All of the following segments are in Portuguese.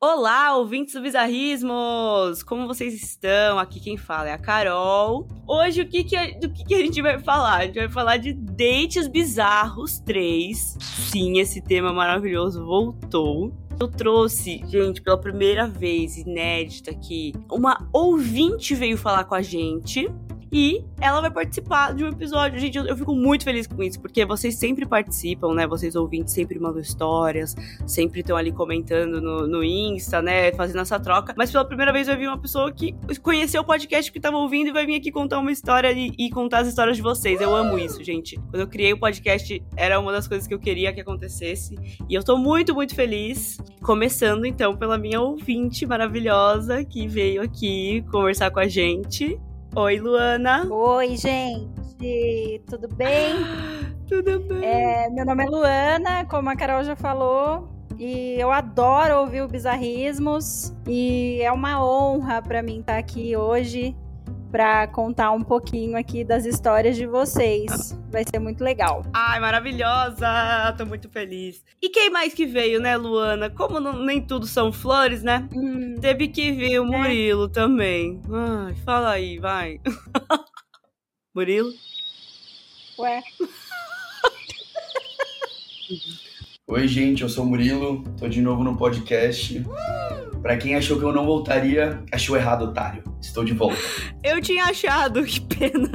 Olá, ouvintes do Bizarrismos! Como vocês estão? Aqui quem fala é a Carol. Hoje, o que que a, do que, que a gente vai falar? A gente vai falar de Dates Bizarros 3. Sim, esse tema maravilhoso voltou. Eu trouxe, gente, pela primeira vez, inédita aqui, uma ouvinte veio falar com a gente. E ela vai participar de um episódio. Gente, eu, eu, fico muito feliz com isso, porque vocês sempre participam, né? Vocês ouvintes sempre mandam histórias, sempre estão ali comentando no, no Insta, né? Fazendo essa troca. Mas pela primeira vez eu vi uma pessoa que conheceu o podcast que estava ouvindo e vai vir aqui contar uma história e, e, contar as histórias de vocês. Eu amo isso, gente. Quando eu criei o podcast, era uma das coisas que eu queria que acontecesse. E eu tô muito, muito feliz. Começando então pela minha ouvinte maravilhosa que veio aqui conversar com a gente. Oi, Luana. Oi, gente. Tudo bem? Tudo bem. É, meu nome é Luana, como a Carol já falou. E eu adoro ouvir o Bizarrismos. E é uma honra para mim estar aqui hoje para contar um pouquinho aqui das histórias de vocês. Vai ser muito legal. Ai, maravilhosa! Tô muito feliz. E quem mais que veio, né, Luana? Como não, nem tudo são flores, né? Hum, Teve que vir o é. Murilo é. também. Ai, fala aí, vai. Murilo? Ué. Oi, gente, eu sou o Murilo, tô de novo no podcast. Pra quem achou que eu não voltaria, achou errado, otário. Estou de volta. Eu tinha achado, que pena.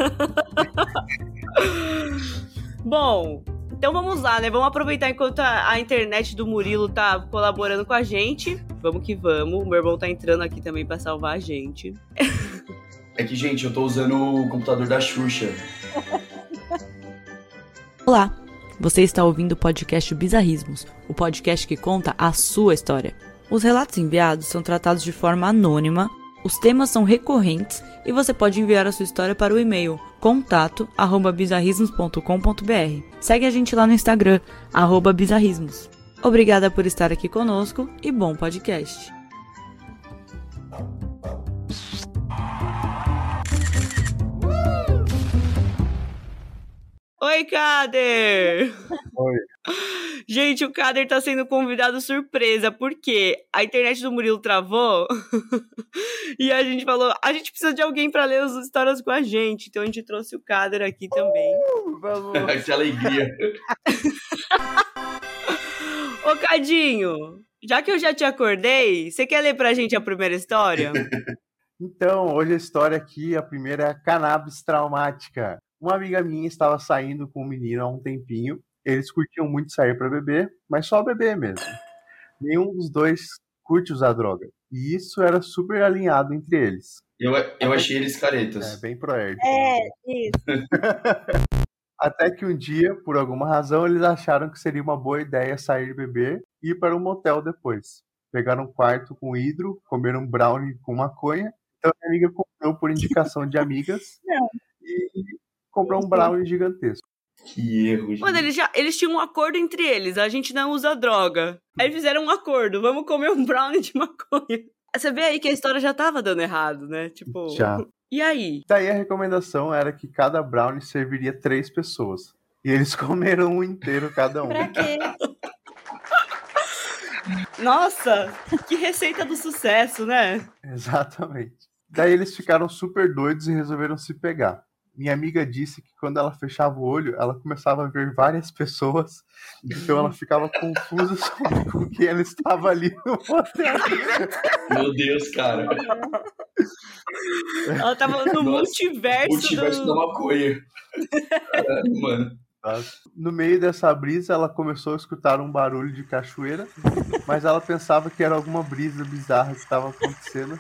Bom, então vamos lá, né? Vamos aproveitar enquanto a, a, internet do Murilo tá colaborando com a gente. Vamos que vamos. O meu irmão tá entrando aqui também para salvar a gente. É que, gente, eu tô usando o computador da Xuxa. Olá. Você está ouvindo o podcast Bizarrismos, o podcast que conta a sua história. Os relatos enviados são tratados de forma anônima, os temas são recorrentes e você pode enviar a sua história para o e-mail contato@bizarrismos.com.br. Segue a gente lá no Instagram @bizarrismos. Obrigada por estar aqui conosco e bom podcast. Oi, Kader! Oi. Gente, o Kader tá sendo convidado surpresa, porque a internet do Murilo travou e a gente falou, a gente precisa de alguém para ler as histórias com a gente, então a gente trouxe o Kader aqui também. Uh, vamos. que alegria! Ô, Cadinho, já que eu já te acordei, você quer ler pra gente a primeira história? Então, hoje a história aqui, a primeira é a cannabis traumática. Uma amiga minha estava saindo com um menino há um tempinho. Eles curtiam muito sair para beber, mas só beber mesmo. Nenhum dos dois curte usar droga. E isso era super alinhado entre eles. Eu, eu achei eles caretas. É, bem proerd. É, isso. Até que um dia, por alguma razão, eles acharam que seria uma boa ideia sair beber e ir para um motel depois. Pegaram um quarto com hidro, comeram um brownie com maconha. Então a minha amiga comprou por indicação de amigas. Não. E comprou um brownie gigantesco. Que erro, gente. Mano, eles, já, eles tinham um acordo entre eles. A gente não usa droga. Aí fizeram um acordo. Vamos comer um brownie de maconha. Você vê aí que a história já tava dando errado, né? Tipo. Já. E aí? Daí a recomendação era que cada brownie serviria três pessoas. E eles comeram um inteiro cada um. pra quê? Nossa, que receita do sucesso, né? Exatamente. Daí eles ficaram super doidos e resolveram se pegar minha amiga disse que quando ela fechava o olho, ela começava a ver várias pessoas, então ela ficava confusa sobre com quem ela estava ali no motel. Meu Deus, cara. Ela tava no Nossa, multiverso, multiverso do... da maconha. Caralho, mano. No meio dessa brisa, ela começou a escutar um barulho de cachoeira, mas ela pensava que era alguma brisa bizarra que estava acontecendo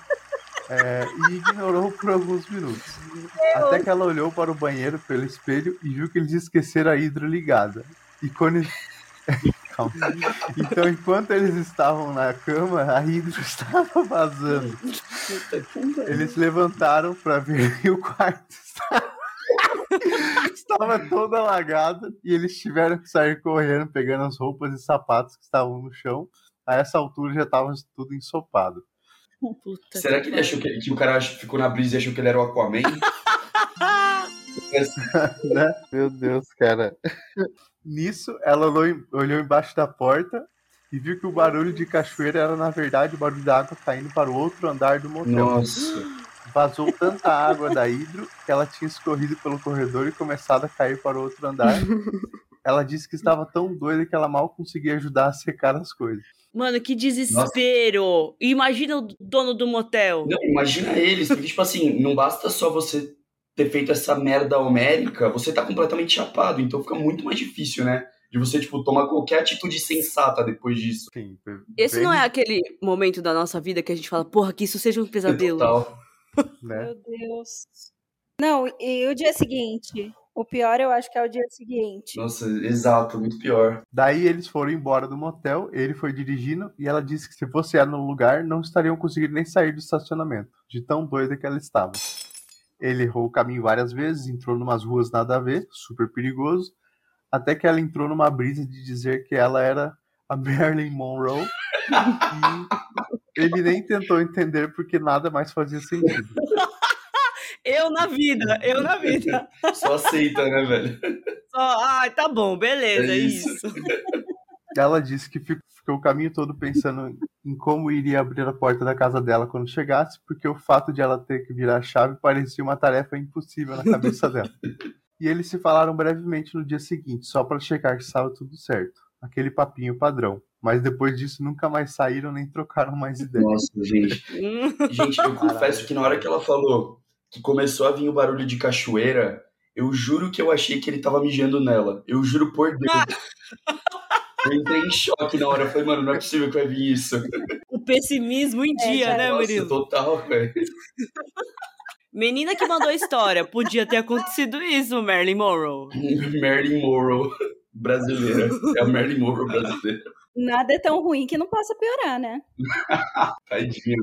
é, e ignorou por alguns minutos. Até que ela olhou para o banheiro pelo espelho e viu que eles esqueceram a hidro ligada. E quando. Então, enquanto eles estavam na cama, a hidro estava vazando. Eles levantaram para ver que o quarto estava. estava todo alagado e eles tiveram que sair correndo, pegando as roupas e sapatos que estavam no chão. A essa altura já estava tudo ensopado. Puta Será que ele achou que, que, o cara ficou na brisa e achou que ele era o Aquaman? né? Meu Deus, cara. Nisso, ela olhou, olhou embaixo da porta e viu que o barulho de cachoeira era, na verdade, o barulho da água caindo para o outro andar do motel. Nossa. Vazou tanta água da hidro que ela tinha escorrido pelo corredor e começado a cair para o outro andar. Ela disse que estava tão doida que ela mal conseguia ajudar a secar as coisas. Mano, que desespero! Imagina o dono do motel. Não, imagina eles, porque, tipo assim, não basta só você ter feito essa merda homérica, você tá completamente chapado, então fica muito mais difícil, né? De você, tipo, tomar qualquer atitude sensata depois disso. Sim, Esse bem, não é aquele momento da nossa vida que a gente fala, porra, que isso seja um pesadelo. Total. né? Meu Deus. Não, e o dia seguinte? O pior eu acho que é o dia seguinte. Nossa, exato, muito pior. Daí eles foram embora do motel, ele foi dirigindo e ela disse que se fosse ela no lugar, não estariam conseguindo nem sair do estacionamento, de tão doida que ela estava. Ele errou o caminho várias vezes, entrou numas ruas nada a ver, super perigoso, até que ela entrou numa brisa de dizer que ela era a Marilyn Monroe e ele nem tentou entender porque nada mais fazia sentido. Eu na vida, eu na vida. Só aceita, né, velho? Só, ai, tá bom, beleza, É é isso. isso. Ela disse que fi- ficou o caminho todo pensando em como iria abrir a porta da casa dela quando chegasse, porque o fato de ela ter que virar a chave parecia uma tarefa impossível na cabeça dela. E eles se falaram brevemente no dia seguinte, só para checar que estava tudo certo. Aquele papinho padrão. Mas depois disso nunca mais saíram nem trocaram mais ideia. Nossa, gente. Gente, eu confesso que na hora que ela falou que começou a vir o barulho de cachoeira, eu juro que eu achei que ele tava mijando nela. Eu juro por Deus. Eu entrei em choque na hora. Eu falei, mano, não é possível que vai vir isso. o pessimismo em É, dia, né, Nossa, Murilo? total, velho. Menina que mandou a história. Podia ter acontecido isso, Marilyn Monroe. Marilyn Monroe brasileira. É a Marilyn Monroe brasileira. Nada é tão ruim que não possa piorar, né? Tadinha.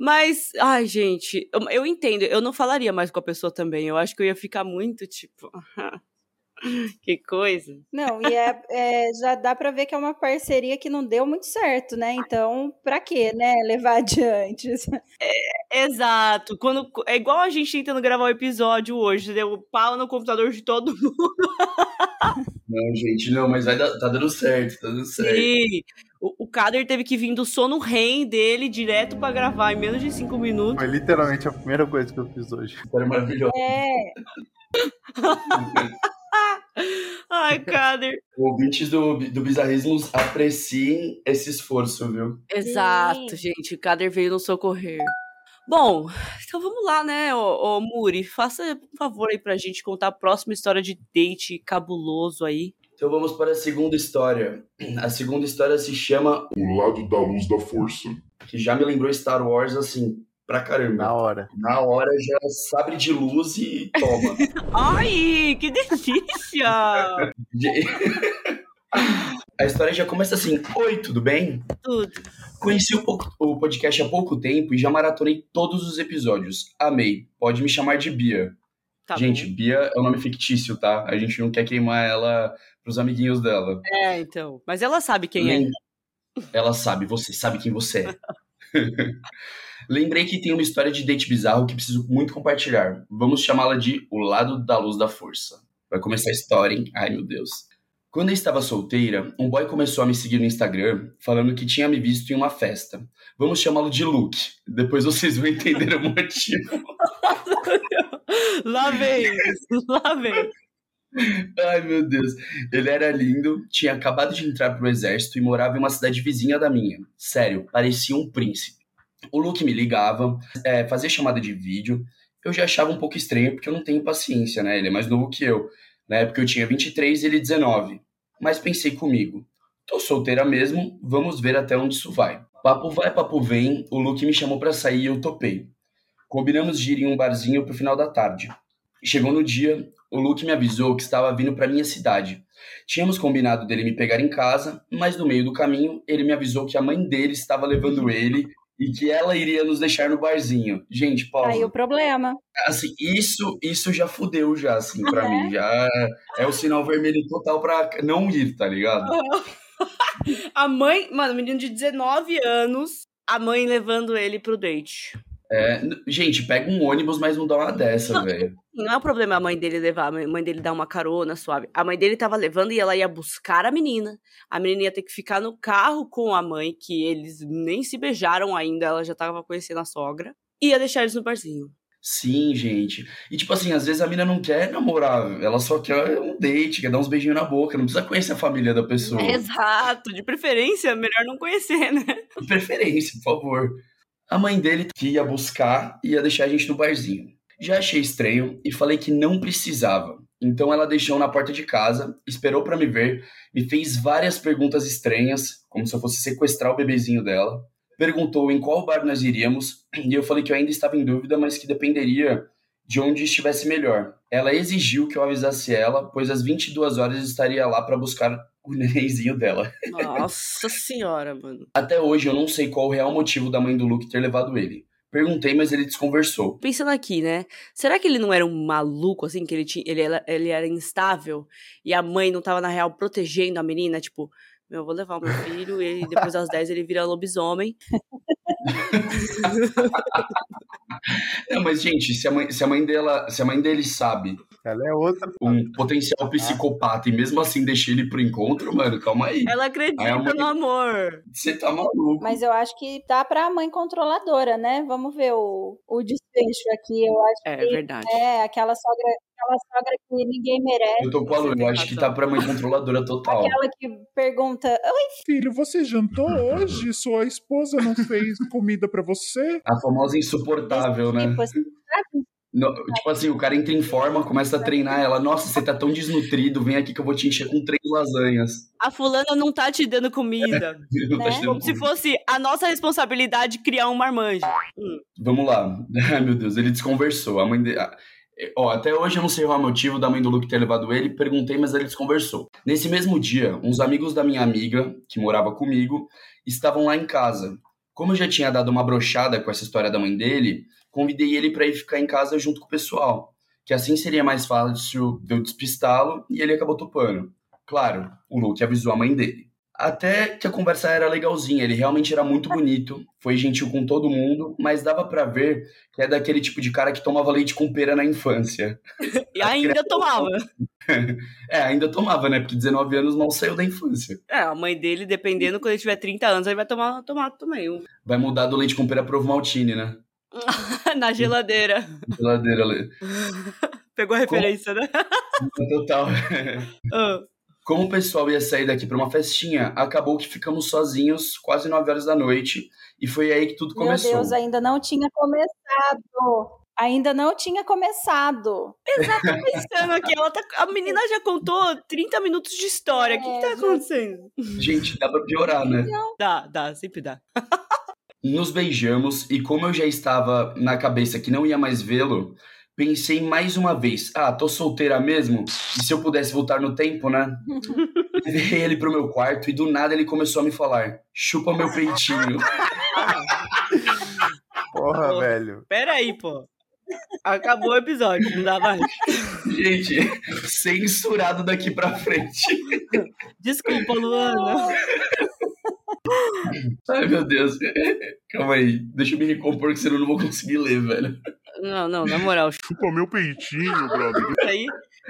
Mas, ai, gente, eu, eu entendo. Eu não falaria mais com a pessoa também. Eu acho que eu ia ficar muito, tipo. que coisa. Não, e é, é, já dá pra ver que é uma parceria que não deu muito certo, né? Então, pra quê, né? Levar adiante. Exato. Quando, é igual a gente tentando gravar o episódio hoje. Deu pau no computador de todo mundo. Não, gente, não, mas vai tá dando certo, tá dando certo. Sim. O, o Kader teve que vir do sono REM dele direto pra gravar em menos de cinco minutos. Foi literalmente a primeira coisa que eu fiz hoje. História maravilhosa. É, Ai, Kader. Ouvintes do, do Bizarrismos, apreciem esse esforço, viu? Exato, gente. O Kader veio nos socorrer. Bom, então vamos lá, né, ô, ô Muri? Faça um favor aí pra gente contar a próxima história de date cabuloso aí. Então vamos para a segunda história. A segunda história se chama O lado da luz da força. que já me lembrou Star Wars assim, pra caramba. Na hora. Na hora já sabre de luz e toma. Ai, que delícia! a história já começa assim: Oi, tudo bem? Tudo. Conheci o, pouco- o podcast há pouco tempo e já maratonei todos os episódios. Amei. Pode me chamar de Bia. Tá gente, bom. Bia é um nome fictício, tá? A gente não quer queimar ela pros amiguinhos dela. É, então. Mas ela sabe quem é. Lem- Ela sabe, você sabe quem você é. Lembrei que tem uma história de date bizarro que preciso muito compartilhar. Vamos chamá-la de O Lado da Luz da Força. Vai começar a história, hein? Ai, meu Deus. Quando eu estava solteira, um boy começou a me seguir no Instagram, falando que tinha me visto em uma festa. Vamos chamá-lo de Luke. Depois vocês vão entender o motivo. Lá vem, lá vem. Ai, meu Deus. Ele era lindo, tinha acabado de entrar pro exército e morava em uma cidade vizinha da minha. Sério, parecia um príncipe. O Luke me ligava, é, fazia chamada de vídeo. Eu já achava um pouco estranho porque eu não tenho paciência, né? Ele é mais novo que eu. Na época eu tinha 23 e ele 19. Mas pensei comigo, tô solteira mesmo, vamos ver até onde isso vai. Papo vai, papo vem, o Luke me chamou pra sair e eu topei. Combinamos de ir em um barzinho pro final da tarde. Chegou no dia, o Luke me avisou que estava vindo para minha cidade. Tínhamos combinado dele me pegar em casa, mas no meio do caminho ele me avisou que a mãe dele estava levando ele e que ela iria nos deixar no barzinho. Gente, tá aí o Paulo, problema. assim, isso, isso já fudeu já, assim, pra É? mim. Já é o sinal vermelho total pra não ir, tá ligado? A mãe, mano, menino de 19 anos, a mãe levando ele pro date. É, gente, pega um ônibus, mas não dá uma dessa, velho. Não é o problema a mãe dele levar, a mãe dele dar uma carona suave. A mãe dele tava levando e ela ia buscar a menina. A menina ia ter que ficar no carro com a mãe, que eles nem se beijaram ainda, ela já tava conhecendo a sogra. E ia deixar eles no barzinho. Sim, gente. E tipo assim, às vezes a mina não quer namorar, ela só quer um date, quer dar uns beijinhos na boca, não precisa conhecer a família da pessoa. Exato, de preferência, melhor não conhecer, né? De preferência, por favor. A mãe dele que ia buscar ia deixar a gente no barzinho. Já achei estranho e falei que não precisava. Então ela deixou na porta de casa, esperou pra me ver, me fez várias perguntas estranhas, como se eu fosse sequestrar o bebezinho dela. Perguntou em qual bar nós iríamos e eu falei que eu ainda estava em dúvida, mas que dependeria de onde estivesse melhor. Ela exigiu que eu avisasse ela, pois às 22 horas estaria lá pra buscar o nenenzinho dela. Nossa senhora, mano. Até hoje eu não sei qual o real motivo da mãe do Luke ter levado ele. Perguntei, mas ele desconversou. Pensando aqui, né? Será que ele não era um maluco, assim, que ele, tinha, ele, era, ele era instável e a mãe não tava, na real, protegendo a menina? Tipo, meu, eu vou levar o meu filho e depois das 10 ele vira lobisomem. Não, mas gente, se a mãe, se a mãe dela, se a mãe dele sabe Ela é outra. um potencial psicopata e mesmo assim deixa ele pro encontro, mano, calma aí. Ela acredita Aí mãe- no amor. Você tá maluco. Mas eu acho que dá pra mãe controladora, né? Vamos ver o, o desfecho aqui. Eu acho É que verdade. é aquela sogra, aquela sogra que ninguém merece. Eu tô com a Lu, Você eu acho que tá pra mãe controladora total. Aquela que pergunta, "Oi, Filho, você jantou hoje? Sua esposa não fez comida pra você? A famosa insuportável, né? tipo, assim, sabe? No- tipo assim, o cara entra em forma, começa a treinar ela. Nossa, você tá tão desnutrido, vem aqui que eu vou te encher com três lasanhas. A fulana não tá te dando comida. Tá Né? te dando Como se comida. fosse a nossa responsabilidade criar um marmanjo. Vamos lá. Ai, meu Deus, ele desconversou. A mãe dele. Ó, até hoje eu não sei qual é o motivo da mãe do Luke ter levado ele, perguntei, mas ele desconversou. Nesse mesmo dia, uns amigos da minha amiga, que morava comigo, estavam lá em casa. Como eu já tinha dado uma brochada com essa história da mãe dele, convidei ele pra ir ficar em casa junto com o pessoal, que assim seria mais fácil de eu despistá-lo e ele acabou topando. Claro, o Luke avisou a mãe dele. Até que a conversa era legalzinha, ele realmente era muito bonito, foi gentil com todo mundo, mas dava pra ver que é daquele tipo de cara que tomava leite com pera na infância. E ainda tomava. É, ainda tomava, né? Porque 19 anos mal saiu da infância. É, a mãe dele, dependendo, quando ele tiver 30 anos, ele vai tomar, tomar também. Vai mudar do leite com pera pro maltine, né? Na geladeira. Geladeira ali. Pegou a referência, né? Total. Ah, Como o pessoal ia sair daqui pra uma festinha, acabou que ficamos sozinhos quase 9 horas da noite. E foi aí que tudo Meu começou. Deus, ainda não tinha começado. Ainda não tinha começado. Exato, pensando aqui. Ela tá, a menina já contou 30 minutos de história. O que, que tá É, acontecendo? Gente, dá pra piorar, né? Dá, dá, sempre dá. Nos beijamos e como eu já estava na cabeça que não ia mais vê-lo, pensei mais uma vez, ah, tô solteira mesmo? E se eu pudesse voltar no tempo, né? Levei ele pro meu quarto e do nada ele começou a me falar, chupa meu peitinho. Porra, Pô. velho. Pera aí, pô. Acabou o episódio, não dá mais. Gente, censurado daqui pra frente. Desculpa, Luana. Ai, meu Deus. Calma aí, deixa eu me recompor que senão eu não vou conseguir ler, velho. Não, não, na moral, Chupa meu peitinho, brother. isso aí.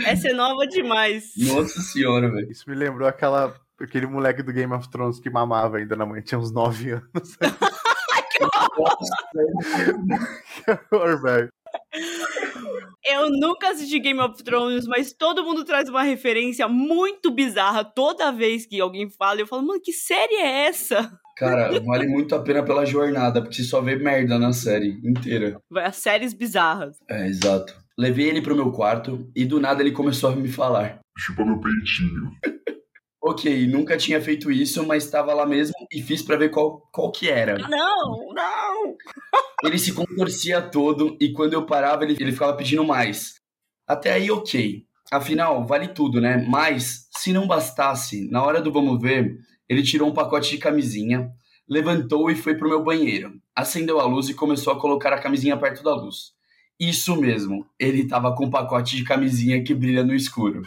Essa é nova demais. Nossa senhora, velho. Isso me lembrou aquela, aquele moleque do Game of Thrones que mamava ainda na mãe. Tinha uns 9 anos. que horror, velho. Eu nunca assisti Game of Thrones, mas todo mundo traz uma referência muito bizarra toda vez que alguém fala. Eu falo, mano, que série é essa? Cara, vale muito a pena pela jornada, porque você só vê merda na série inteira. Vai as séries bizarras. É, exato. Levei ele pro meu quarto e do nada ele começou a me falar. Chupa meu peitinho. Ok, nunca tinha feito isso, mas estava lá mesmo e fiz pra ver qual, qual que era. Não, não. Ele se contorcia todo e quando eu parava ele, ele ficava pedindo mais. Até aí, ok. Afinal, vale tudo, né? Mas, se não bastasse, na hora do vamos ver, ele tirou um pacote de camisinha, levantou e foi pro meu banheiro. Acendeu a luz e começou a colocar a camisinha perto da luz. Isso mesmo, ele tava com um pacote de camisinha que brilha no escuro.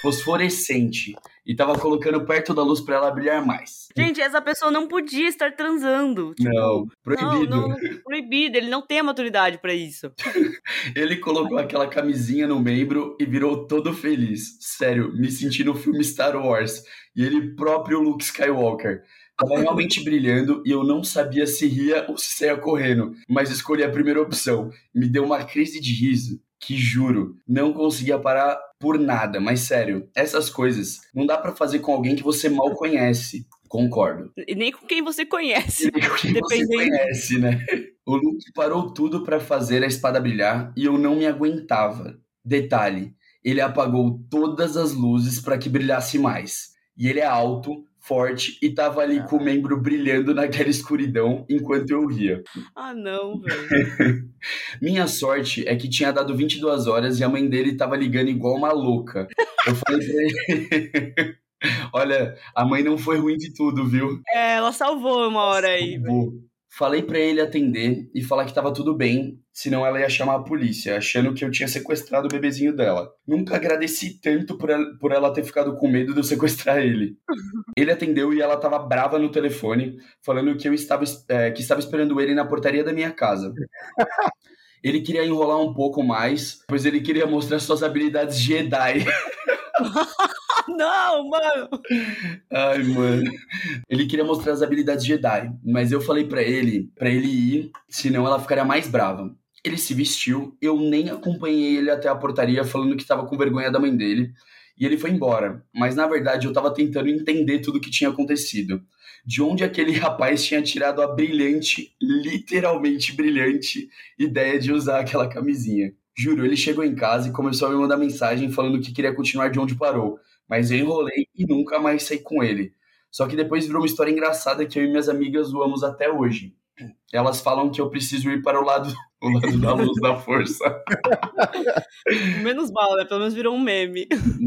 Fosforescente e tava colocando perto da luz pra ela brilhar mais. Gente, essa pessoa não podia estar transando. Tipo, Não, proibido. Não, não, proibido. Ele não tem a maturidade pra isso. Ele colocou aquela camisinha no membro e virou todo feliz. Sério, me senti no filme Star Wars. E ele próprio Luke Skywalker. Tava realmente brilhando e eu não sabia se ria ou se saia correndo, mas escolhi a primeira opção. Me deu uma crise de riso que juro, não conseguia parar por nada, mas sério, essas coisas não dá pra fazer com alguém que você mal conhece. Concordo. E nem com quem você conhece. Quem você Dependendo. conhece, né? O Luke parou tudo pra fazer a espada brilhar e eu não me aguentava. Detalhe, ele apagou todas as luzes pra que brilhasse mais. E ele é alto, forte e tava ali com o membro brilhando naquela escuridão enquanto eu ria. Ah, não, velho. Minha sorte é que tinha dado 22 horas e a mãe dele tava ligando igual uma louca. Eu falei pra ele. Olha, a mãe não foi ruim de tudo, viu? É, ela salvou uma hora aí. velho. Falei pra ele atender e falar que tava tudo bem, senão ela ia chamar a polícia, achando que eu tinha sequestrado o bebezinho dela. Nunca agradeci tanto por ela, por ela ter ficado com medo de eu sequestrar ele. Ele atendeu e ela tava brava no telefone, falando que eu estava, es- é, que estava esperando ele na portaria da minha casa. Ele queria enrolar um pouco mais, pois ele queria mostrar suas habilidades Jedi. Não, mano. Ai, mano. Ele queria mostrar as habilidades Jedi, mas eu falei pra ele, pra ele ir, senão ela ficaria mais brava. Ele se vestiu, eu nem acompanhei ele até a portaria falando que tava com vergonha da mãe dele, e ele foi embora. Mas na verdade eu tava tentando entender tudo o que tinha acontecido. De onde aquele rapaz tinha tirado a brilhante, literalmente brilhante, ideia de usar aquela camisinha. Juro, ele chegou em casa e começou a me mandar mensagem falando que queria continuar de onde parou mas eu enrolei e nunca mais saí com ele. Só que depois virou uma história engraçada que eu e minhas amigas zoamos até hoje. Elas falam que eu preciso ir para o lado, o lado da luz da força. Menos mal, né? Pelo menos virou um meme.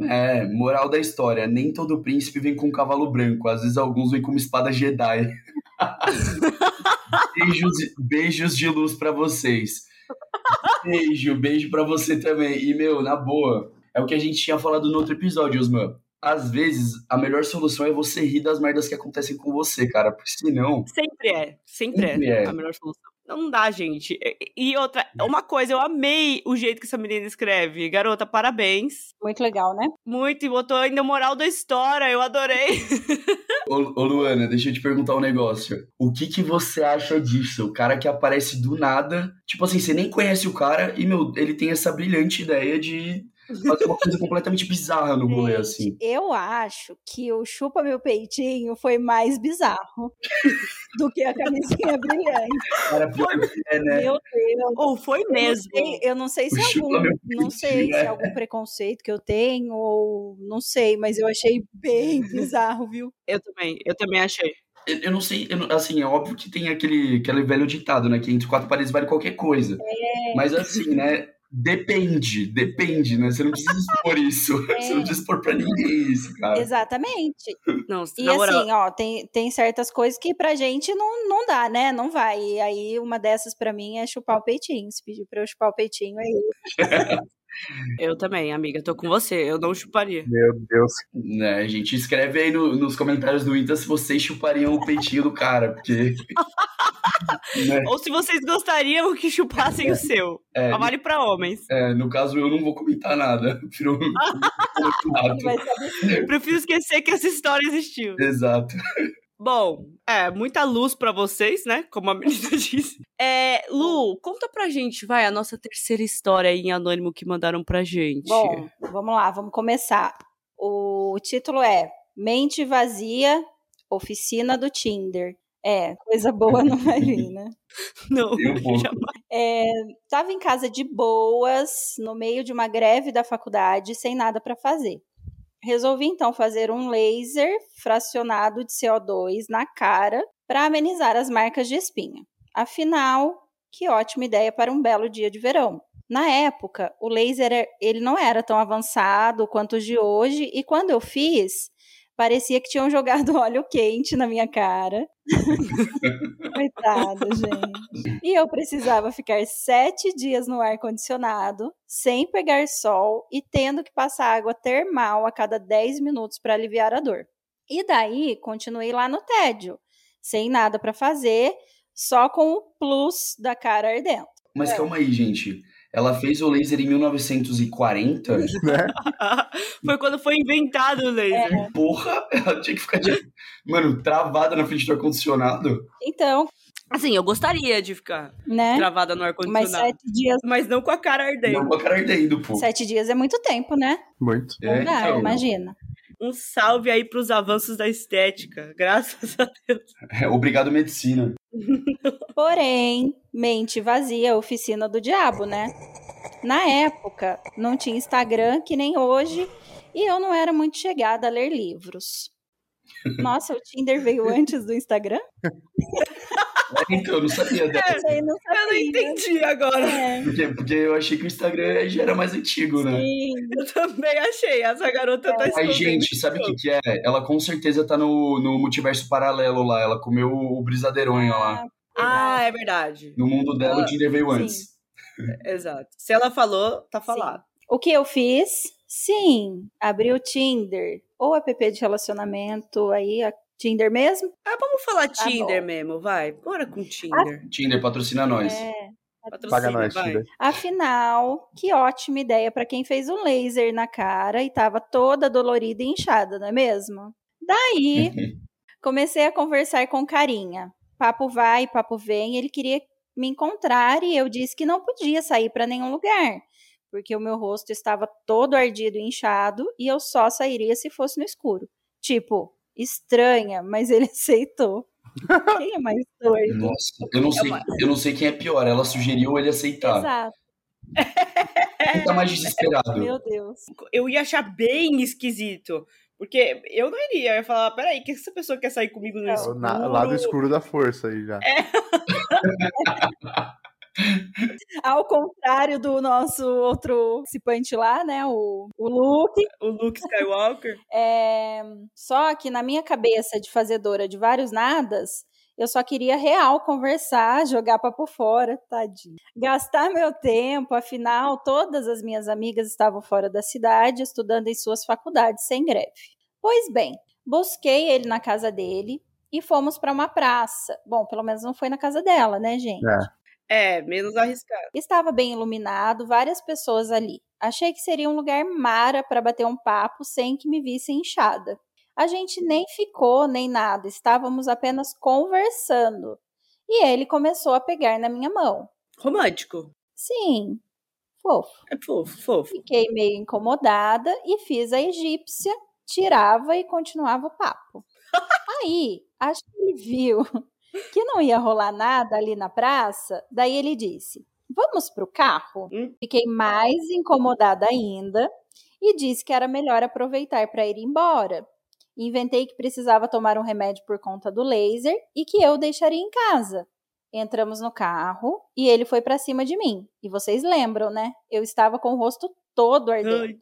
É, moral da história, nem todo príncipe vem com um cavalo branco, às vezes alguns vêm com uma espada Jedi. beijos, beijos de luz pra vocês. Beijo, beijo pra você também. E, meu, na boa, é o que a gente tinha falado no outro episódio, Osman. Às vezes, a melhor solução é você rir das merdas que acontecem com você, cara. Porque senão. Sempre é. Sempre, Sempre é, é. a melhor solução. Não dá, gente. E outra, uma coisa, eu amei o jeito que essa menina escreve. Garota, parabéns. Muito legal, né? Muito, e botou ainda moral da história, eu adorei. Ô, ô, Luana, deixa eu te perguntar um negócio. O que que você acha disso? O cara que aparece do nada. Tipo assim, você nem conhece o cara e, meu, ele tem essa brilhante ideia de fazer uma coisa completamente bizarra no rolê, assim. Eu acho que o chupa meu peitinho foi mais bizarro do que a camisinha brilhante. Cara, pior é, né? Meu Deus. Ou foi Eu não mesmo. sei- Eu não sei se O é algum, não sei se é né? algum preconceito que eu tenho ou não sei, mas eu achei bem bizarro, viu? Eu também, eu também achei. Eu, não sei, eu assim, é óbvio que tem aquele, aquele velho ditado, né? Que entre quatro paredes vale qualquer coisa. É. Mas assim, né? Depende, depende, né? Você não precisa expor isso. Você não precisa expor pra ninguém isso, cara. Exatamente. Não, E assim, ó, tem, tem certas coisas que pra gente não, não dá, né? Não vai. E aí, uma dessas pra mim é chupar o peitinho. Se pedir pra eu chupar o peitinho, aí. eu também, amiga, tô com você. Eu não chuparia. Meu Deus. Né, gente, escreve aí no- nos comentários do Insta se vocês chupariam o peitinho do cara, porque. né, Ou se vocês gostariam que chupassem o seu. é, Só vale pra homens. é, no caso, eu não vou comentar nada. Prefiro. Prefiro esquecer que essa história existiu. Exato. Bom, é, muita luz pra vocês, né? Como a menina disse. É, Lu, conta pra gente, vai, a nossa terceira história aí em anônimo que mandaram pra gente. Bom, vamos lá, vamos começar. O título é Mente Vazia, Oficina do Tinder. É, coisa boa não vai vir, né? não, jamais. É, tava em casa de boas, no meio de uma greve da faculdade, sem nada para fazer. Resolvi então fazer um laser fracionado de CO2 na cara para amenizar as marcas de espinha. Afinal, que ótima ideia para um belo dia de verão. Na época, o laser ele não era tão avançado quanto os de hoje e quando eu fiz, Parecia que tinham jogado óleo quente na minha cara. Coitada, gente. E eu precisava ficar sete dias no ar-condicionado, sem pegar sol e tendo que passar água termal a cada 10 minutos para aliviar a dor. E daí, continuei lá no tédio, sem nada para fazer, só com o plus da cara ardendo. Mas calma aí, gente. Ela fez o laser em 1940? Né? foi quando foi inventado o laser. É. Porra, ela tinha que ficar, de... mano, travada na frente do ar-condicionado. Então, Assim, eu gostaria de ficar né? travada no Mas ar-condicionado. sete dias, Mas não com a cara ardente. Não com a cara ardendo, pô. sete dias é muito tempo, né? Muito. É, Não então. imagina. Um salve aí pros avanços da estética. Graças a Deus. É, obrigado, medicina. Porém, mente vazia, oficina do diabo, né? Na época, não tinha Instagram que nem hoje, e eu não era muito chegada a ler livros. Nossa, o Tinder veio antes do Instagram? Então, eu não sabia dessa. Eu não Eu não sabia. entendi agora. É, Porque, porque eu achei que o Instagram já era mais antigo, né? sim. Eu também achei. Essa garota tá Aí, escondendo. gente, sabe o que, que é? Ela com certeza tá no, no multiverso paralelo lá. Ela comeu o brisadeironho lá. Ah, é verdade. No mundo dela, Ah, o Tinder veio sim. antes. Exato. Se ela falou, tá falado. O que eu fiz? Sim, abri o Tinder, ou app de relacionamento, aí a Tinder mesmo. Ah, vamos falar Tá Tinder bom. mesmo, vai. Bora com Tinder. Tinder patrocina nós. É, Patrocina, Paga nós, vai. Tinder. Afinal, que ótima ideia para quem fez um laser na cara e tava toda dolorida e inchada, não é mesmo? Daí, comecei a conversar com carinha. Papo vai, papo vem, ele queria me encontrar e eu disse que não podia sair para nenhum lugar, porque o meu rosto estava todo ardido e inchado e eu só sairia se fosse no escuro. Tipo, estranha, mas ele aceitou. Quem é mais doido? Nossa, eu não, sei, uma- eu não sei quem é pior, ela sugeriu ele aceitar. Exato. Quem tá mais desesperado? Meu Deus. Eu ia achar bem esquisito. Porque eu não iria. Eu ia falar, peraí, que essa pessoa quer sair comigo no Não. escuro? O na- lado escuro da força aí já. Ao contrário do nosso outro participante lá, né? O, o Luke. O Luke Skywalker. É... Só que na minha cabeça de fazedora de vários nadas, eu só queria real conversar, jogar papo fora, tadinho. Gastar meu tempo, afinal, todas as minhas amigas estavam fora da cidade, estudando em suas faculdades sem greve. Pois bem, busquei ele na casa dele e fomos para uma praça. Bom, pelo menos não foi na casa dela, né, gente? É, menos arriscado. Estava bem iluminado, várias pessoas ali. Achei que seria um lugar mara para bater um papo sem que me vissem inchada. A gente nem ficou nem nada, estávamos apenas conversando. E ele começou a pegar na minha mão. Romântico. Sim, fofo. É fofo, fofo. Fiquei meio incomodada e fiz a egípcia, tirava e continuava o papo. Aí, acho que ele viu que não ia rolar nada ali na praça, daí ele disse: Vamos pro carro? Hum. Fiquei mais incomodada ainda e disse que era melhor aproveitar para ir embora. Inventei que precisava tomar um remédio por conta do laser e que eu deixaria em casa. Entramos no carro e ele foi para cima de mim. E vocês lembram, né? Eu estava com o rosto todo ardendo.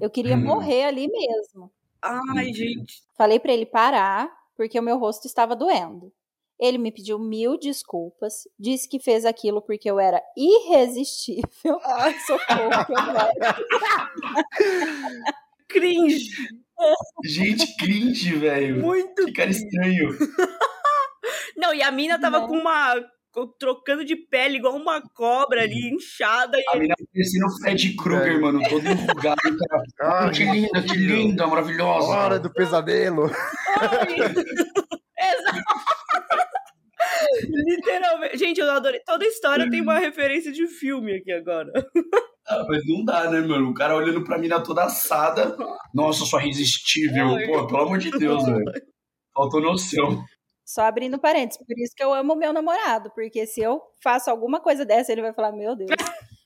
Eu queria Hum. morrer ali mesmo. ai, gente. Falei para ele parar, porque o meu rosto estava doendo. Ele me pediu mil desculpas, disse que fez aquilo porque eu era irresistível. Ai, socorro, que eu era. Cringe. Gente, cringe, velho. Muito Que cara estranho. Não, e a mina tava Né? com uma. trocando de pele igual uma cobra ali, inchada. E A mina parecendo o Fred Krueger, mano, todo enrugado. Cara. Ai, que linda, que linda, maravilhosa. Hora do pesadelo. Exato. Literalmente. Gente, eu adorei. Toda história tem uma referência de filme aqui agora. Ah, mas não dá, né, mano? O cara olhando pra mina toda assada. Nossa, sua irresistível. Ai. Pô, pelo amor de Deus, velho. Faltou noção. Só abrindo parênteses, por isso que eu amo meu namorado, porque se eu faço alguma coisa dessa, ele vai falar: Meu Deus,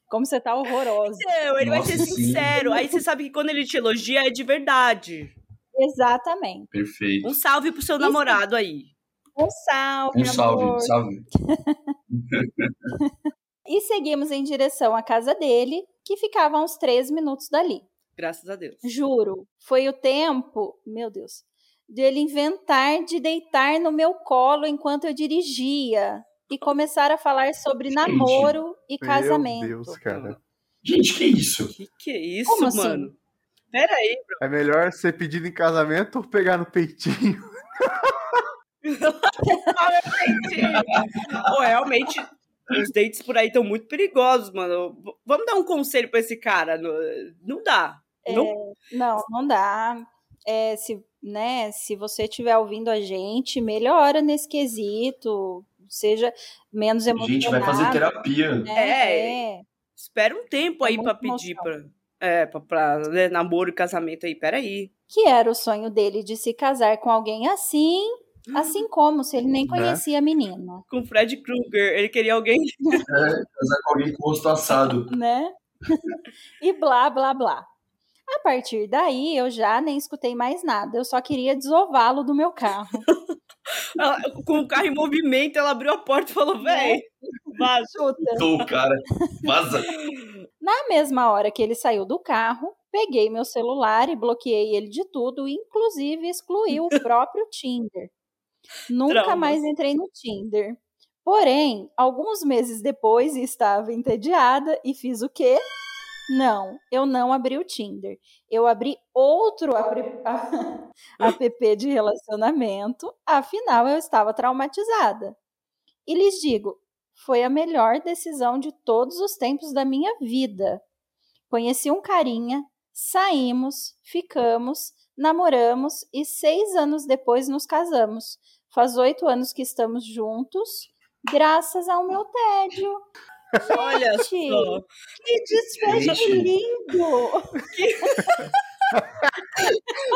como você tá horrorosa. Não, ele vai Nossa, ser sim. sincero. Aí você sabe que quando ele te elogia é de verdade. Exatamente. Perfeito. Um salve pro seu Isso. namorado aí. Um salve, Um salve, amor. salve. E seguimos em direção à casa dele, que ficava a uns três minutos dali. Graças a Deus. Juro, foi o tempo, meu Deus, de ele inventar de deitar no meu colo enquanto eu dirigia e começar a falar sobre Gente, namoro e casamento. Meu Deus, cara. Gente, que isso? Que que é isso, Como assim? mano? Pera aí, É melhor ser pedido em casamento ou pegar no peitinho? Pô, realmente, os dates por aí estão muito perigosos, mano. Vamos dar um conselho pra esse cara. Não, não dá. Não- Não, não dá. É, se, né, se você estiver ouvindo a gente, melhora nesse quesito, seja menos emocionado. Gente, vai fazer terapia. né? É. É. Espera um tempo É aí pra muita pedir pra. É, pra, pra né, namoro e casamento aí. Pera aí. Que era o sonho dele de se casar com alguém assim. Assim como se ele nem Né? conhecia a menina, Com Fred Krueger. Ele queria alguém. Casar com alguém com o rosto assado. né? e blá, blá, blá. A partir daí, eu já nem escutei mais nada. Eu só queria desová-lo do meu carro. Ela- com o carro em movimento, ela abriu a porta e falou: véi, vaza. Tô, cara. Vaza. Na mesma hora que ele saiu do carro, peguei meu celular e bloqueei ele de tudo, inclusive excluí o próprio Tinder. Nunca Traumas. mais entrei no Tinder. Porém, alguns meses depois estava entediada e fiz o quê? Não, eu não abri o Tinder. Eu abri outro app de relacionamento, afinal eu estava traumatizada. E lhes digo, foi a melhor decisão de todos os tempos da minha vida. Conheci um carinha, saímos, ficamos, namoramos e seis anos depois nos casamos. Faz oito anos que estamos juntos, graças ao meu tédio. Olha Gente, só. Que desfecho Gente. lindo!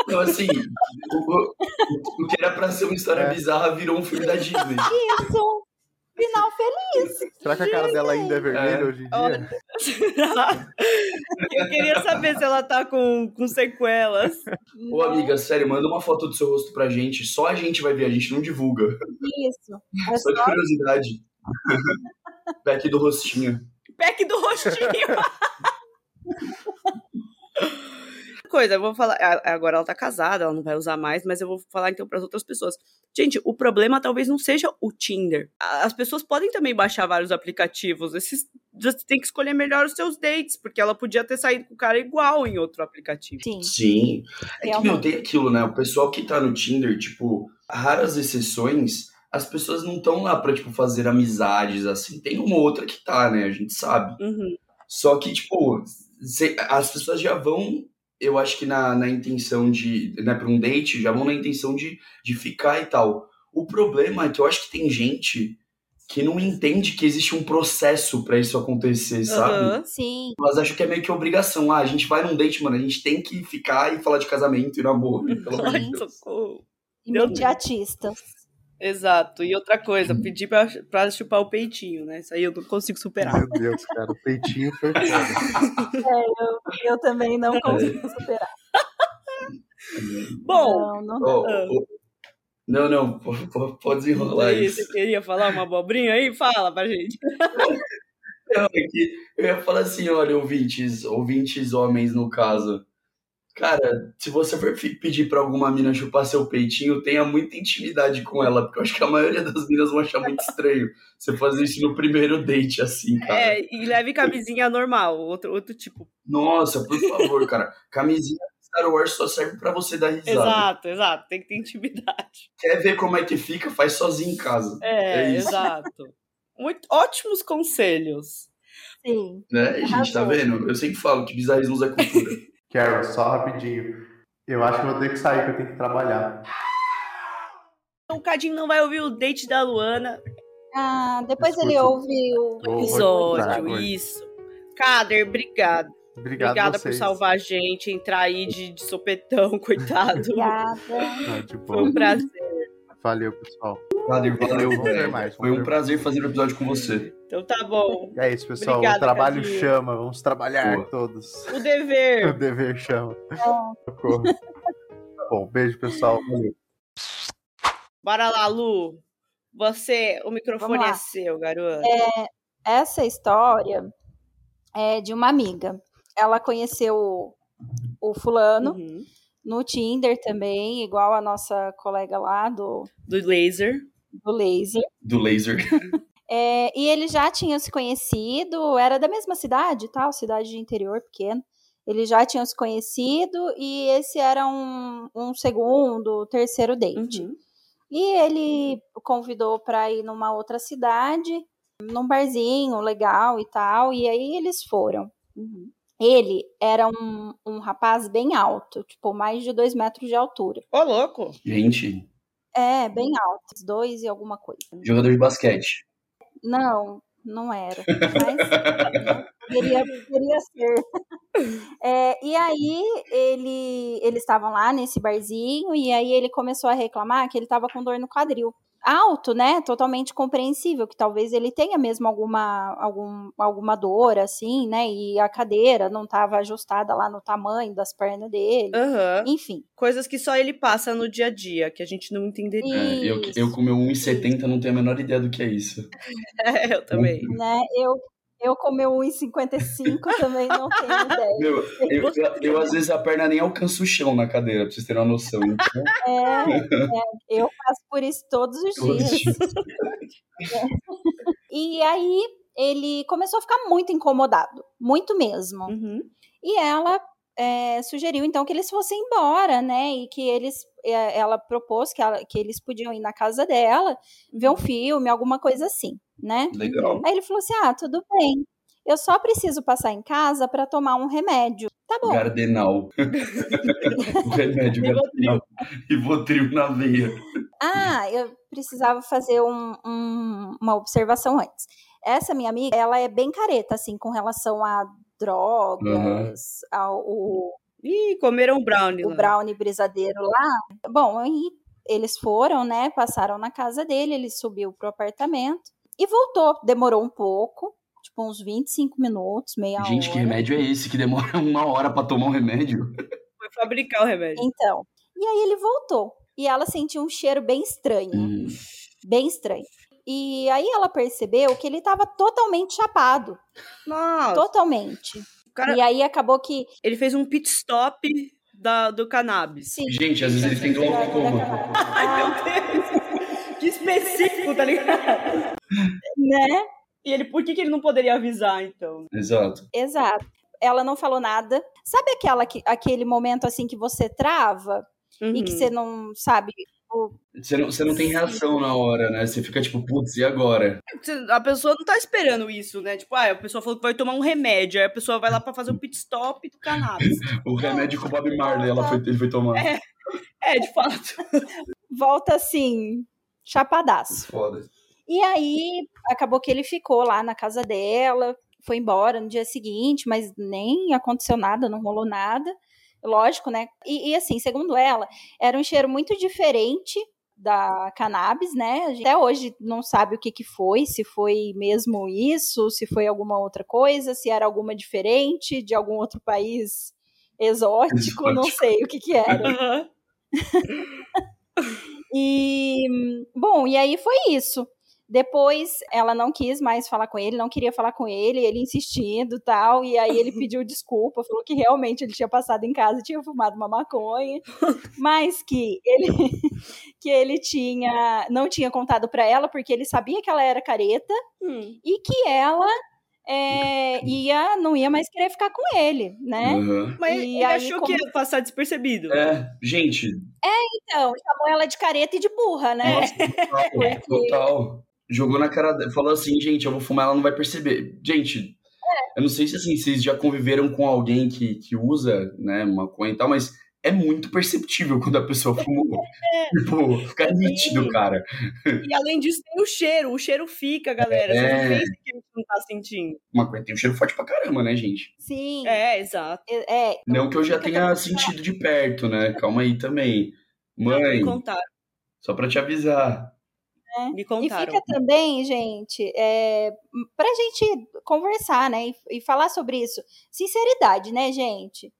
Então, assim, o, o- o que era pra ser uma história É. bizarra virou um filme da Disney. Isso! Final feliz! Será que a cara dela ainda é vermelha É. hoje em dia? Olha. Eu queria saber se ela tá com, com sequelas. Ô, amiga, sério, manda uma foto do seu rosto pra gente. Só a gente vai ver, a gente não divulga. Isso. É Só de só curiosidade. Back do rostinho. Pack do rostinho. Coisa, eu vou falar. Agora ela tá casada, ela não vai usar mais, mas eu vou falar então pras outras pessoas. Gente, o problema talvez não seja o Tinder. As pessoas podem também baixar vários aplicativos. Esses, você tem que escolher melhor os seus dates, porque ela podia ter saído com o cara igual em outro aplicativo. Sim. Sim. É que, meu, tem aquilo, né? O pessoal que tá no Tinder, tipo, raras exceções, as pessoas não estão lá pra, tipo, fazer amizades, assim. Tem uma ou outra que tá, né? A gente sabe. Uhum. Só que, tipo, cê- as pessoas já vão, eu acho que na, na intenção de, né, pra um date, já vão na intenção de, de ficar e tal. O problema é que eu acho que tem gente que não entende que existe um processo pra isso acontecer, sabe? Aham. Sim. Elas acham que é meio que obrigação. Ah, a gente vai num date, mano, a gente tem que ficar e falar de casamento e namoro. Pelo amor de Deus. Imediatistas. Exato. E outra coisa, pedir pra, pra chupar o peitinho, né? Isso aí eu não consigo superar. Meu Deus, cara, o peitinho foi foda. Eu também não consigo superar. Bom, Não, não. Ó, ó, não, não, po- po- pode desenrolar isso. você queria falar uma abobrinha aí? Fala pra gente. Não, é que eu ia falar assim, olha, ouvintes, ouvintes homens no caso. Cara, se você for pedir pra alguma mina chupar seu peitinho, tenha muita intimidade com ela, porque eu acho que a maioria das minas vão achar muito estranho você fazer isso no primeiro date, assim, cara. É, e leve camisinha normal, outro, outro tipo. Nossa, por favor, cara. Camisinha Star Wars só serve pra você dar risada. Exato, exato. Tem que ter intimidade. Quer ver como é que fica? Faz sozinho em casa. É, É isso. exato. Muito ótimos conselhos. Sim. Né, gente? Tá vendo? Eu sempre falo que bizarrismos é cultura. Carol, só rapidinho. Eu acho que eu vou ter que sair, que eu tenho que trabalhar. O Cadinho não vai ouvir o date da Luana. Ah, depois Escuta. ele ouve o Episódio, vou- isso. Kader, obrigado. Obrigado Obrigada por vocês. salvar a gente, entrar aí de, de sopetão, coitado. Obrigada. De Foi um prazer. Valeu, pessoal. Valeu, valeu. Foi um prazer fazer o episódio com você. Então tá bom. É isso, pessoal. Obrigada, o trabalho Cadinho. chama. Vamos trabalhar Boa. todos. O O dever. dever chama. Bom, beijo, pessoal. Valeu. Bora lá, Lu. Você, o microfone é seu, garoto. Essa história é de uma amiga. Ela conheceu o, o fulano Uhum. no Tinder também, igual a nossa colega lá do, Do laser. Do Laser. Do laser. É, e eles já tinham se conhecido, era da mesma cidade, tal, cidade de interior pequena. Eles já tinham se conhecido e esse era um, um segundo, terceiro date. Uhum. E ele convidou para ir numa outra cidade, num barzinho legal e tal, e aí eles foram. Uhum. Ele era um, um rapaz bem alto, tipo, mais de dois metros de altura. Ô, louco. Gente, É, bem alto, dois e alguma coisa. jogador de basquete. Não, não era. Mas poderia, poderia ser. É, e aí ele, eles estavam lá nesse barzinho e aí ele começou a reclamar que ele estava com dor no quadril. Alto, né? Totalmente compreensível, que talvez ele tenha mesmo alguma, algum, alguma dor, assim, né? E a cadeira não estava ajustada lá no tamanho das pernas dele. Aham. Enfim. Coisas que só ele passa no dia a dia, que a gente não entenderia. É, eu, eu com meu 1,70 não tenho a menor ideia do que é isso. É, eu também. Né? Eu, eu com meu 1,55 também não tenho ideia. Meu, eu, eu, eu, às vezes a perna nem alcança o chão na cadeira, pra vocês terem uma noção. Então, É, é, eu passo por isso todos os todos os dias. dias. E aí ele começou a ficar muito incomodado, muito mesmo. Uhum. E ela é, sugeriu então que eles fossem embora, né? E que eles, é, ela propôs que, ela- que eles podiam ir na casa dela, ver um filme, alguma coisa assim, né? Legal. Aí ele falou assim: ah, tudo bem. Eu só preciso passar em casa para tomar um remédio. Tá bom. Gardenal. o remédio. Gardenal. Rivotril na veia. Ah, eu precisava fazer um- um- uma observação antes. Essa minha amiga, ela é bem careta, assim, com relação a drogas, ao o, Ih, comeram brownie o lá. brownie brisadeiro lá. Bom, aí eles foram, né, passaram na casa dele, ele subiu pro apartamento e voltou. Demorou um pouco, tipo uns 25 minutos, meia Gente, que hora. remédio é esse que demora uma hora pra tomar um remédio? Foi fabricar o remédio. Então, e aí ele voltou. E ela sentiu um cheiro bem estranho. Hum, bem estranho. E aí ela percebeu que ele estava totalmente chapado, Nossa, totalmente. cara, E aí acabou que ele fez um pit stop da, do cannabis. sim, Gente, às vezes ele tem glaucoma. Ai, meu Deus. Que específico, tá ligado? né? E ele, por que, que ele não poderia avisar, então? Exato. Exato. Ela não falou nada. Sabe aquela que- aquele momento assim que você trava e que Uhum. você não sabe o- Você não, você não tem reação na hora, né? Você fica tipo, putz, e agora? A pessoa não tá esperando isso, né? Tipo, ah, a pessoa falou que vai tomar um remédio, aí a pessoa vai lá pra fazer um pit stop do cannabis. O remédio com o Bob Marley, ela foi, ele foi tomar. É. É, de fato. volta assim chapadaço. Foda. E aí acabou que ele ficou lá na casa dela, foi embora no dia seguinte, mas nem aconteceu nada, não rolou nada. Lógico, né? E, e, assim, segundo ela, era um cheiro muito diferente da cannabis, né? A gente até hoje não sabe o que, que foi, se foi mesmo isso, se foi alguma outra coisa, se era alguma diferente de algum outro país exótico, não Exótico. sei o que que era. E, bom, e aí foi isso. Depois ela não quis mais falar com ele, não queria falar com ele, ele insistindo tal. E aí ele pediu desculpa, falou que realmente ele tinha passado em casa, tinha fumado uma maconha, mas que ele que ele tinha não tinha contado pra ela porque ele sabia que ela era careta Hum. e que ela é, ia não ia mais querer ficar com ele, né? Aham. Mas E ele aí, achou como- que ia passar despercebido. É, gente, Então, chamou ela de careta e de burra, né? nossa, total, total. Jogou na cara dela, falou assim, gente, eu vou fumar, ela não vai perceber. Gente, eu não sei se assim, vocês já conviveram com alguém que, que usa, né, maconha e tal, mas é muito perceptível quando a pessoa fumou. Tipo, fica nítido, cara. E além disso, tem o cheiro. O cheiro fica, galera. É. não pensam que a gente não tá sentindo. Maconha tem um cheiro forte pra caramba, né, gente? Sim. É, exato. É, é, Não que eu já tenha sentido de perto, né? Calma aí também. Me Mãe, contaram. só pra te avisar. Me E contaram. fica também, gente, é, pra gente conversar, né? E, e falar sobre isso. Sinceridade, né, gente?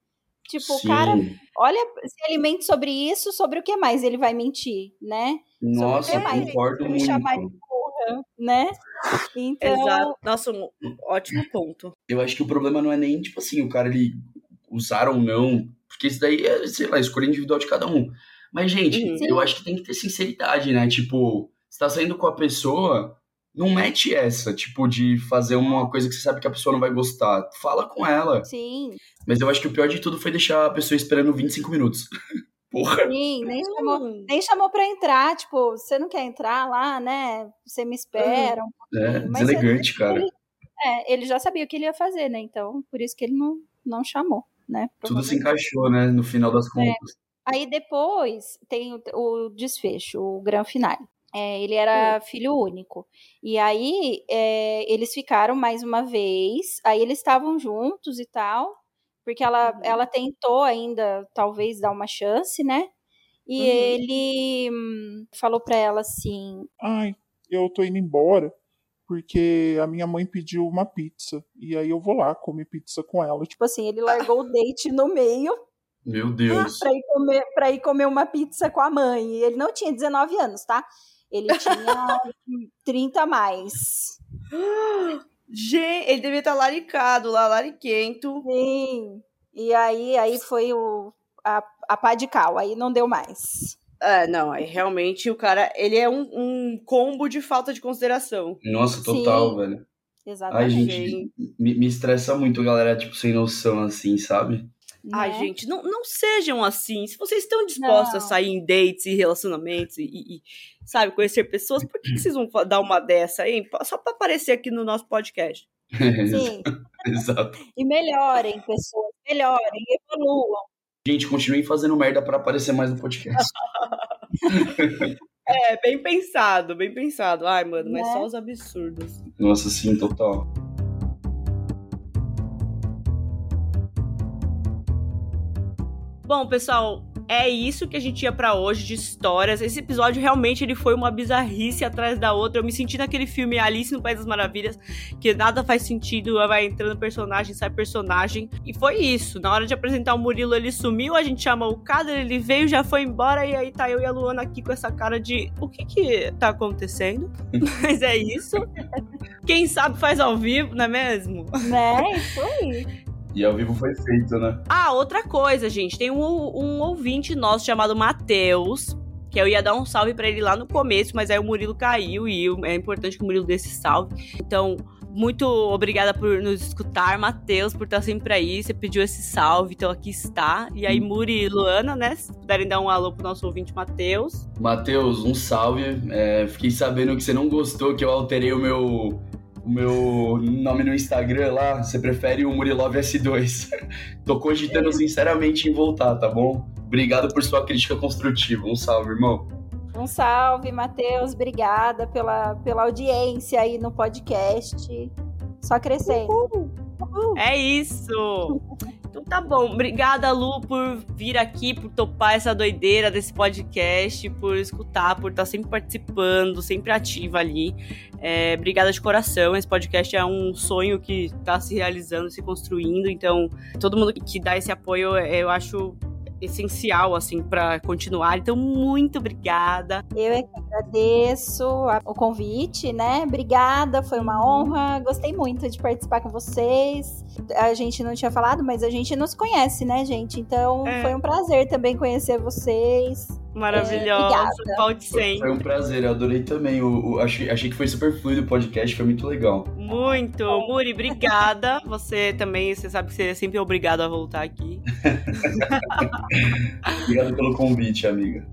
Tipo, o Sim. cara, olha, se ele mente sobre isso, sobre o que mais ele vai mentir, né? Nossa, sobre o que mais concordo ele muito. chamar de burra, né? Então, Exato. Nossa, um ótimo ponto. Eu acho que o problema não é nem, tipo assim, o cara ele usar ou não, porque isso daí é, sei lá, escolha individual de cada um. Mas, gente, Uhum. eu acho que tem que ter sinceridade, né? Tipo, você tá saindo com a pessoa, não mete essa, tipo, de fazer uma coisa que você sabe que a pessoa não vai gostar. Fala com ela. Sim, Mas eu acho que o pior de tudo foi deixar a pessoa esperando 25 minutos. Porra. sim, nem chamou, nem chamou pra entrar, tipo, você não quer entrar lá, né? Você me espera. um É, pouquinho. Mas deselegante, cara. ele- É, ele já sabia o que ele ia fazer, né? Então, por isso que ele não, não chamou, né? Tudo se encaixou, né? No final das contas. Aí depois tem o, o desfecho, o grande finale. É, ele era filho único. E aí é, eles ficaram mais uma vez. Aí eles estavam juntos e tal. Porque ela, Uhum. ela tentou ainda, talvez, dar uma chance, né? E Uhum. ele hum, falou pra ela assim: Ai, eu tô indo embora porque a minha mãe pediu uma pizza. E aí eu vou lá comer pizza com ela. Tipo, assim, ele largou o date no meio Meu Deus. pra ir, comer, pra ir comer uma pizza com a mãe. E ele não tinha 19 anos, tá? Ele tinha 30 a mais. Gente, ele devia estar laricado lá, lariquento. Sim. E aí, aí foi o, a, a pá de cal, aí não deu mais. É, não, aí realmente o cara, ele é um, um combo de falta de consideração. Nossa, total, Sim. velho. Ai, Exatamente. gente, me, me estressa muito galera, tipo, sem noção, assim, sabe? Ai, né? gente, não, não sejam assim. Se vocês estão dispostos a Não. sair em dates e relacionamentos e, e- sabe, conhecer pessoas, por que, que vocês vão dar uma dessa aí? Só pra aparecer aqui no nosso podcast. Sim. Exato. E melhorem, pessoas. Melhorem, evoluam. Gente, continuem fazendo merda pra aparecer mais no podcast. É, bem pensado, bem pensado. Ai, mano, mas Né? só os absurdos. Nossa, sim, total. Bom, pessoal, é isso que a gente tinha pra hoje de histórias. Esse episódio realmente ele foi uma bizarrice atrás da outra. Eu me senti naquele filme Alice no País das Maravilhas, que nada faz sentido, vai entrando personagem, sai personagem. E foi isso. Na hora de apresentar o Murilo, ele sumiu, a gente chamou o Kader, ele veio, já foi embora, e aí tá eu e a Luana aqui com essa cara de o que que tá acontecendo? Mas é isso. Quem sabe faz ao vivo, não é mesmo? Né? Isso aí. E ao vivo foi feito, né? Ah, outra coisa, gente. Tem um, um ouvinte nosso chamado Matheus. Que eu ia dar um salve pra ele lá no começo, mas aí o Murilo caiu e é importante que o Murilo dê esse salve. Então, muito obrigada por nos escutar, Matheus, por estar sempre aí. Você pediu esse salve, então aqui está. E aí, Muri e Luana, né? Se puderem dar um alô pro nosso ouvinte Matheus. Matheus, um salve. É, fiquei sabendo que você não gostou que eu alterei o meu, o meu nome no Instagram lá. Você prefere o Murilov S2. Tô cogitando sinceramente em voltar, tá bom? Obrigado por sua crítica construtiva. Um salve, irmão. Um salve, Matheus. Obrigada pela, pela audiência aí no podcast. Só crescendo. É isso! Então tá bom. Obrigada, Lu, por vir aqui, por topar essa doideira desse podcast, por escutar, por estar sempre participando, sempre ativa ali. É, obrigada de coração. Esse podcast é um sonho que tá se realizando, se construindo. Então, todo mundo que dá esse apoio, é, eu acho essencial, assim, para continuar. Então, muito obrigada. Eu é que agradeço o convite, né? Obrigada, foi uma honra. Gostei muito de participar com vocês. A gente não tinha falado, mas a gente não se conhece, né, gente? Então É. foi um prazer também conhecer vocês. Maravilhosa. obrigada. Volte sempre. Foi um prazer, eu adorei também. O, o- achei, achei que foi super fluido o podcast, foi muito legal. Muito. Muri, obrigada. Você também, você sabe que você é sempre obrigado a voltar aqui. Obrigado pelo convite, amiga.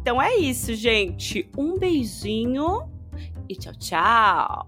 Então é isso, gente. Um beijinho e tchau, tchau.